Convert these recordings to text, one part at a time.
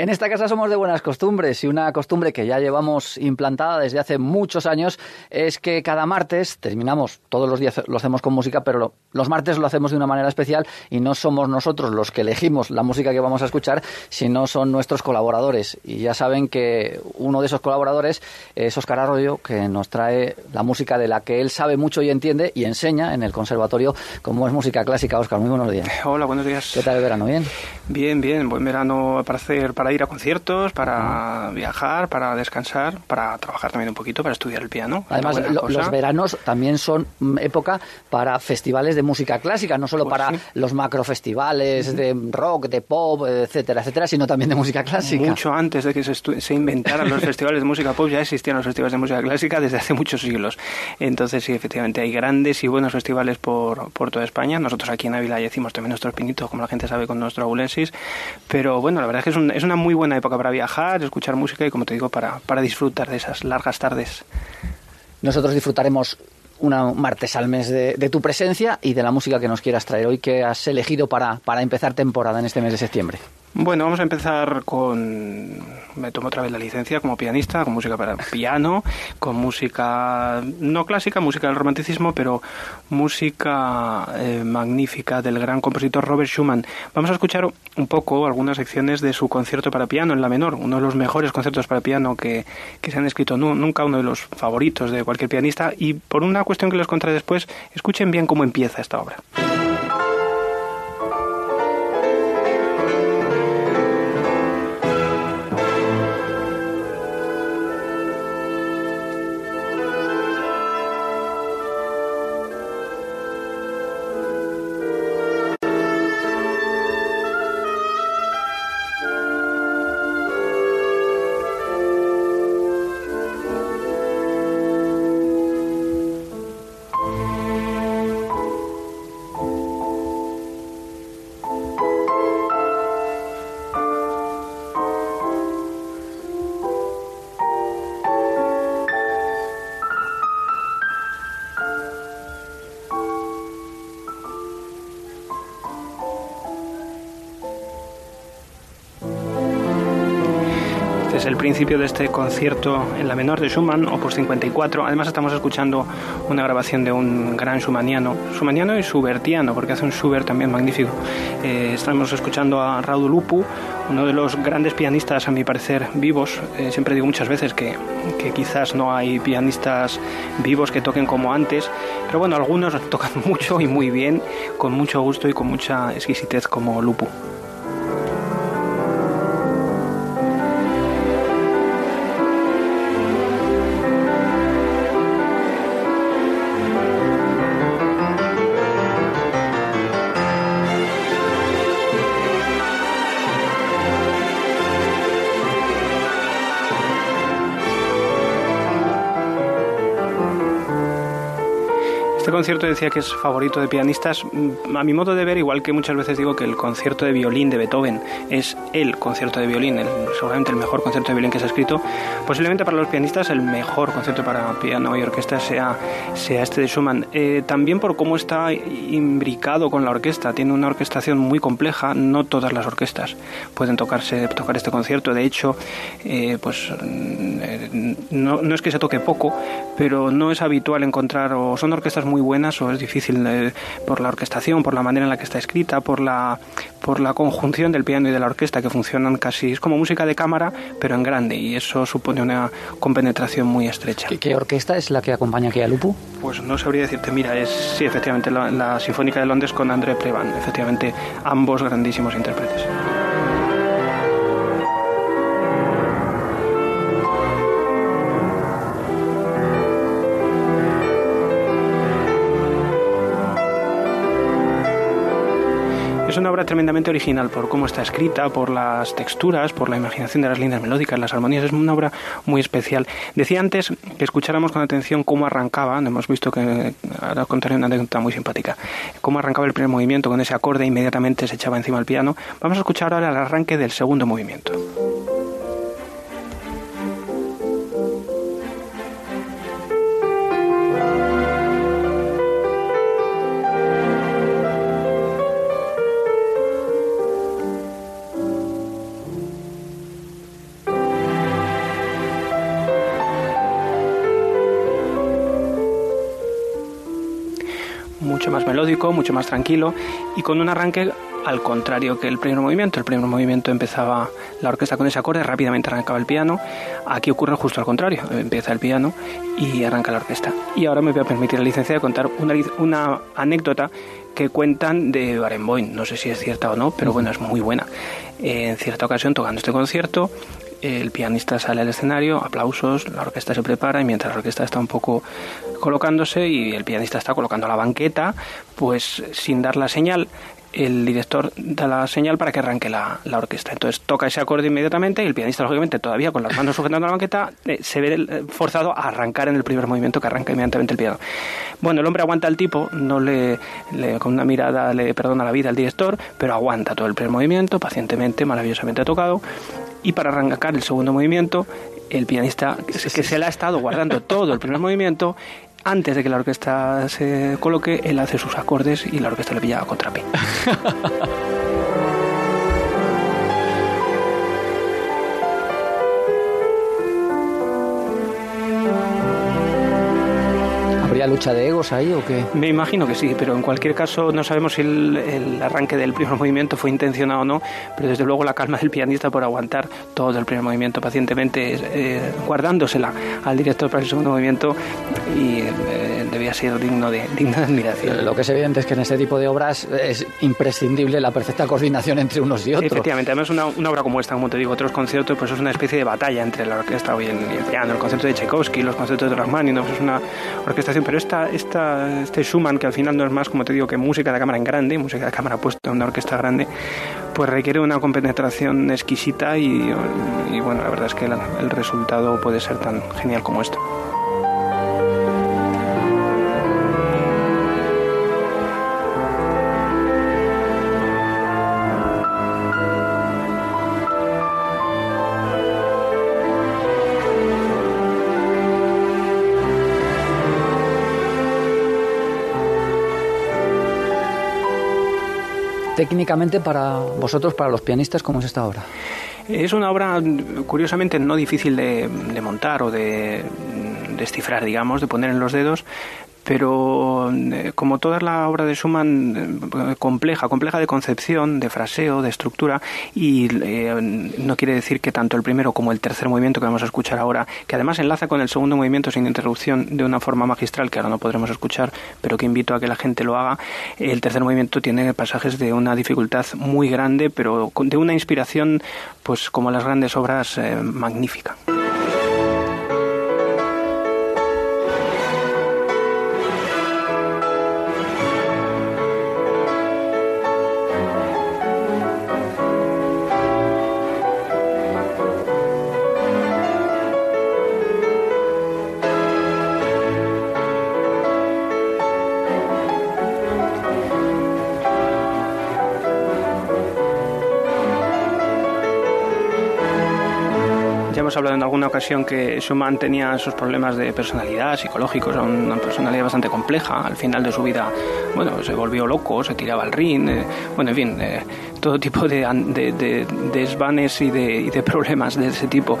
En esta casa somos de buenas costumbres y una costumbre que ya llevamos implantada desde hace muchos años es que cada martes terminamos, todos los días lo hacemos con música, pero los martes lo hacemos de una manera especial y no somos nosotros los que elegimos la música que vamos a escuchar, sino son nuestros colaboradores. Y ya saben que uno de esos colaboradores es Óscar Arroyo, que nos trae la música de la que él sabe mucho y entiende y enseña en el conservatorio como es música clásica. Óscar, muy buenos días. Hola, buenos días. ¿Qué tal el verano? ¿Bien? Bien, bien. Buen verano para hacer, para ir a conciertos, para viajar, para descansar, para trabajar también un poquito, para estudiar el piano. Además, los veranos también son época para festivales de música clásica, no solo pues para los macrofestivales de rock, de pop, etcétera, etcétera, sino también de música clásica. Mucho antes de que se, se inventaran los festivales de música pop, ya existían los festivales de música clásica desde hace muchos siglos. Entonces, sí, efectivamente, hay grandes y buenos festivales por, por toda España. Nosotros aquí en Ávila ya hicimos también nuestros pinitos, como la gente sabe, con nuestro abulensis. Pero bueno, la verdad es que es, es una muy buena época para viajar, escuchar música y, como te digo, para, para disfrutar de esas largas tardes. Nosotros disfrutaremos una martes al mes de, de, tu presencia y de la música que nos quieras traer hoy que has elegido para, para empezar temporada en este mes de septiembre. Bueno, vamos a empezar con... Me tomo otra vez la licencia como pianista, con música para piano, con música no clásica, música del romanticismo, pero música eh, magnífica del gran compositor Robert Schumann. Vamos a escuchar un poco algunas secciones de su concierto para piano en la menor, uno de los mejores conciertos para piano que, que se han escrito nunca, uno de los favoritos de cualquier pianista. Y por una cuestión que les contaré después, escuchen bien cómo empieza esta obra. El principio de este concierto en la menor de Schumann, opus 54. Además estamos escuchando una grabación de un gran schumanniano, schumanniano y schubertiano, porque hace un Schubert también magnífico. Eh, estamos escuchando a Raúl Lupu, uno de los grandes pianistas, a mi parecer, vivos. Eh, siempre digo muchas veces que, que quizás no hay pianistas vivos que toquen como antes, pero bueno, algunos tocan mucho y muy bien, con mucho gusto y con mucha exquisitez como Lupu. Este concierto decía que es favorito de pianistas. Mm, a mi modo de ver, igual que muchas veces digo que el concierto de violín de Beethoven es el concierto de violín, seguramente el mejor concierto de violín que se ha escrito, posiblemente para los pianistas el mejor concierto para piano y orquesta sea, sea este de Schumann. Eh, también por cómo está imbricado con la orquesta. Tiene una orquestación muy compleja. No todas las orquestas pueden tocarse, tocar este concierto. De hecho, eh, pues mm, eh, no, no es que se toque poco, pero no es habitual encontrar o son orquestas muy buenas o es difícil eh, por la orquestación, por la manera en la que está escrita, por la, por la conjunción del piano y de la orquesta que funcionan casi, es como música de cámara, pero en grande y eso supone una compenetración muy estrecha. ¿Qué, orquesta es la que acompaña aquí a Lupu? Pues no sabría decirte, mira, es sí, efectivamente la, la Sinfónica de Londres con André Prevan, efectivamente ambos grandísimos intérpretes. Es una obra tremendamente original por cómo está escrita, por las texturas, por la imaginación de las líneas melódicas, las armonías. Es una obra muy especial. Decía antes que escucháramos con atención cómo arrancaba, hemos visto que ahora contaré una anécdota muy simpática, cómo arrancaba el primer movimiento con ese acorde inmediatamente se echaba encima el piano. Vamos a escuchar ahora el arranque del segundo movimiento. Mucho más melódico, mucho más tranquilo y con un arranque al contrario que el primer movimiento. El primer movimiento empezaba la orquesta con ese acorde, rápidamente arrancaba el piano. Aquí ocurre justo al contrario, empieza el piano y arranca la orquesta. Y ahora me voy a permitir la licencia de contar una, una anécdota que cuentan de Barenboim. No sé si es cierta o no, pero bueno, es muy buena. En cierta ocasión, tocando este concierto, el pianista sale al escenario, aplausos, la orquesta se prepara y mientras la orquesta está un poco colocándose y el pianista está colocando la banqueta, pues sin dar la señal, el director da la señal para que arranque la, orquesta. Entonces toca ese acorde inmediatamente y el pianista, lógicamente, todavía con las manos sujetando la banqueta, eh, se ve eh, forzado a arrancar en el primer movimiento que arranca inmediatamente el piano. Bueno, el hombre aguanta al tipo, no le, con una mirada le perdona la vida al director, pero aguanta todo el primer movimiento, pacientemente, maravillosamente tocado. Y para arrancar el segundo movimiento, el pianista, que se le ha estado guardando todo el primer movimiento, antes de que la orquesta se coloque, él hace sus acordes y la orquesta le pilla a contrapié. lucha de egos ahí o qué? Me imagino que sí, pero en cualquier caso no sabemos si el, arranque del primer movimiento fue intencionado o no, pero desde luego la calma del pianista por aguantar todo el primer movimiento pacientemente, eh, guardándosela al director para el segundo movimiento y eh, debía ser digno de, digno de admiración. Lo que es evidente es que en este tipo de obras es imprescindible la perfecta coordinación entre unos y otros. Efectivamente, además una, una obra como esta, como te digo, otros conciertos, pues es una especie de batalla entre la orquesta y el, piano, el concierto de Tchaikovsky, los conciertos de Rachmaninoff, es una orquestación, pero esta, este Schumann, que al final no es más, como te digo, que música de cámara en grande, música de cámara puesta en una orquesta grande, pues requiere una compenetración exquisita y, bueno, la verdad es que el resultado puede ser tan genial como esto. Técnicamente para vosotros, para los pianistas, ¿cómo es esta obra? Es una obra curiosamente no difícil de, montar o de descifrar, digamos, de poner en los dedos, pero eh, como toda la obra de Schumann, eh, compleja, compleja de concepción, de fraseo, de estructura, y eh, no quiere decir que tanto el primero como el tercer movimiento que vamos a escuchar ahora, que además enlaza con el segundo movimiento sin interrupción de una forma magistral que ahora no podremos escuchar, pero que invito a que la gente lo haga, el tercer movimiento tiene pasajes de una dificultad muy grande, pero de una inspiración, pues como las grandes obras, magnífica. Hemos hablado en alguna ocasión que Schumann tenía esos problemas de personalidad psicológicos, una personalidad bastante compleja. Al final de su vida, bueno, se volvió loco, se tiraba al ring, eh, bueno, en fin, eh, todo tipo de, de, desvanes de, y de problemas de ese tipo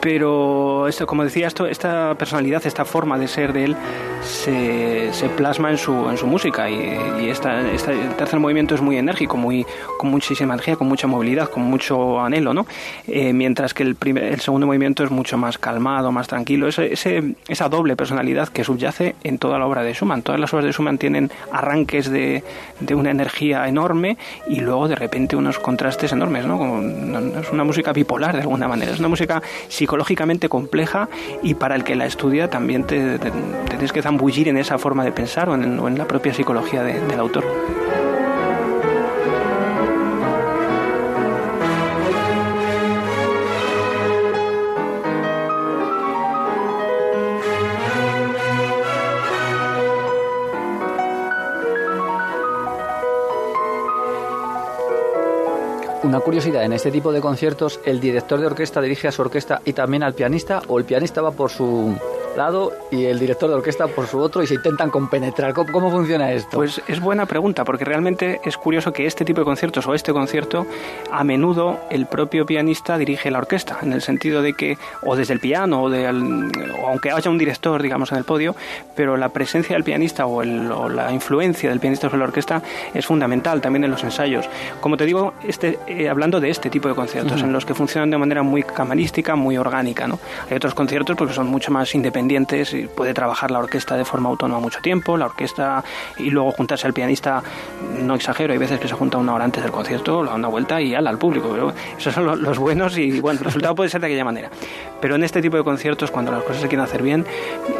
pero esto, como decía, esto, esta personalidad, esta forma de ser de él se, se plasma en su, en su música y, y esta, este tercer movimiento es muy enérgico, muy, con muchísima energía, con mucha movilidad, con mucho anhelo, ¿no? Eh, mientras que el, primer, el segundo movimiento es mucho más calmado, más tranquilo, ese, ese, esa doble personalidad que subyace en toda la obra de Schumann. Todas las obras de Schumann tienen arranques de, de una energía enorme y luego de repente unos contrastes enormes, ¿no? Como, es una música bipolar de alguna manera, es una música psicológicamente compleja y para el que la estudia también te, tienes que zambullir en esa forma de pensar o en, la propia psicología del autor. Una curiosidad, en este tipo de conciertos, ¿el director de orquesta dirige a su orquesta y también al pianista o el pianista va por su lado y el director de orquesta por su otro y se intentan compenetrar. ¿Cómo, cómo funciona esto? Pues es buena pregunta, porque realmente es curioso que este tipo de conciertos o este concierto, a menudo el propio pianista dirige la orquesta, en el sentido de que, o desde el piano, o, de, o aunque haya un director, digamos, en el podio, pero la presencia del pianista o, el, o la influencia del pianista sobre la orquesta es fundamental también en los ensayos. Como te digo, este, eh, hablando de este tipo de conciertos, en los que funcionan de manera muy camarística, muy orgánica. ¿no? Hay otros conciertos porque son mucho más independientes y puede trabajar la orquesta de forma autónoma mucho tiempo, la orquesta y luego juntarse al pianista, no exagero, hay veces que se junta una hora antes del concierto, lo da una vuelta y ala al público. Pero esos son los, buenos y bueno, el resultado puede ser de aquella manera. Pero en este tipo de conciertos, cuando las cosas se quieren hacer bien,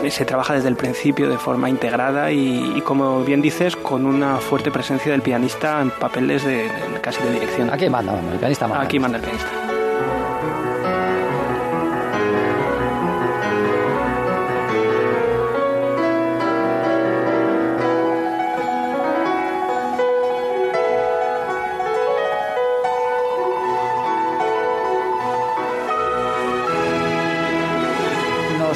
eh, se trabaja desde el principio de forma integrada y, como bien dices, con una fuerte presencia del pianista en papeles de, casi de dirección. Aquí manda, el pianista manda. Aquí manda el pianista.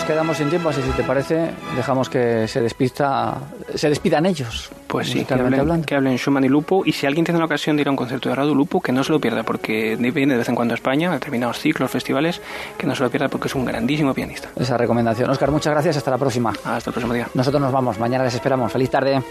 Quedamos sin tiempo, así si te parece, dejamos que se despista, se despidan ellos. Pues sí, que hablen, que hablen Schumann y Lupo. Y si alguien tiene la ocasión de ir a un concierto de Radu Lupo, que no se lo pierda, porque viene de vez en cuando a España, a determinados ciclos, festivales, que no se lo pierda porque es un grandísimo pianista. Esa recomendación. Oscar, muchas gracias. Hasta la próxima. Hasta el próximo día. Nosotros nos vamos. Mañana les esperamos. Feliz tarde.